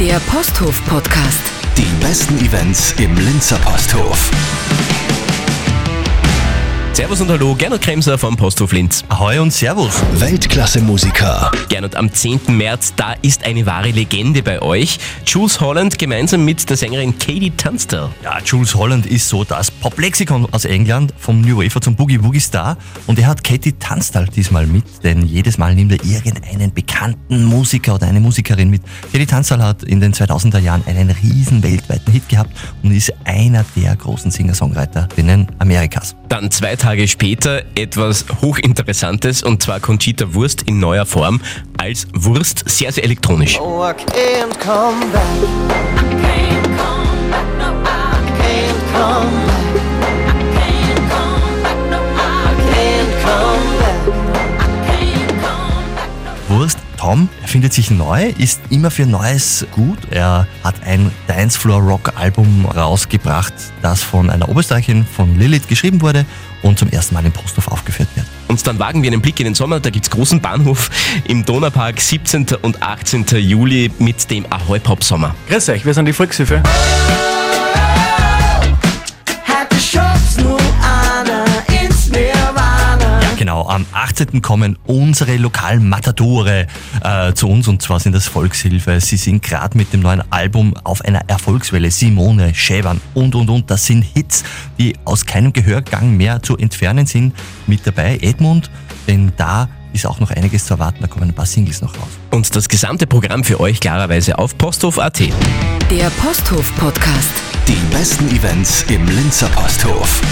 Der Posthof Podcast. Die besten Events im Linzer Posthof. Servus und Hallo, Gernot Kremser vom Posthof Linz. Ahoi und Servus. Weltklasse-Musiker. Gernot, am 10. März, da ist eine wahre Legende bei euch. Jules Holland gemeinsam mit der Sängerin Katie Tunstall. Ja, Jules Holland ist so das Pop-Lexikon aus England, vom New Wafer zum Boogie-Woogie-Star. Und er hat Katie Tunstall diesmal mit, denn jedes Mal nimmt er irgendeinen bekannten Musiker oder eine Musikerin mit. Katie Tunstall hat in den 2000er Jahren einen riesen weltweiten Hit gehabt und ist einer der großen Singer-Songwriterinnen Amerikas. Dann zwei Tage später etwas Hochinteressantes und zwar Conchita Wurst in neuer Form als Wurst, sehr, sehr elektronisch. Oh, I can't come back. I can't come no, I can't come. Wurst. Tom, er findet sich neu, ist immer für Neues gut. Er hat ein Dancefloor-Rock-Album rausgebracht, das von einer Oberösterreicherin von Lilith geschrieben wurde und zum ersten Mal im Posthof aufgeführt wird. Und dann wagen wir einen Blick in den Sommer. Da gibt's großen Bahnhof im Donaupark 17. und 18. Juli mit dem Ahoi Pop Sommer. Grüß euch, wir sind die Volkshilfe. Hat die am 18. kommen unsere lokalen Matadore äh, zu uns und zwar sind das Volkshilfe. Sie sind gerade mit dem neuen Album auf einer Erfolgswelle. Simone, Schäbern und und und. Das sind Hits, die aus keinem Gehörgang mehr zu entfernen sind. Mit dabei Edmund, denn da ist auch noch einiges zu erwarten. Da kommen ein paar Singles noch raus. Und das gesamte Programm für euch klarerweise auf posthof.at. Der Posthof Podcast. Die besten Events im Linzer Posthof.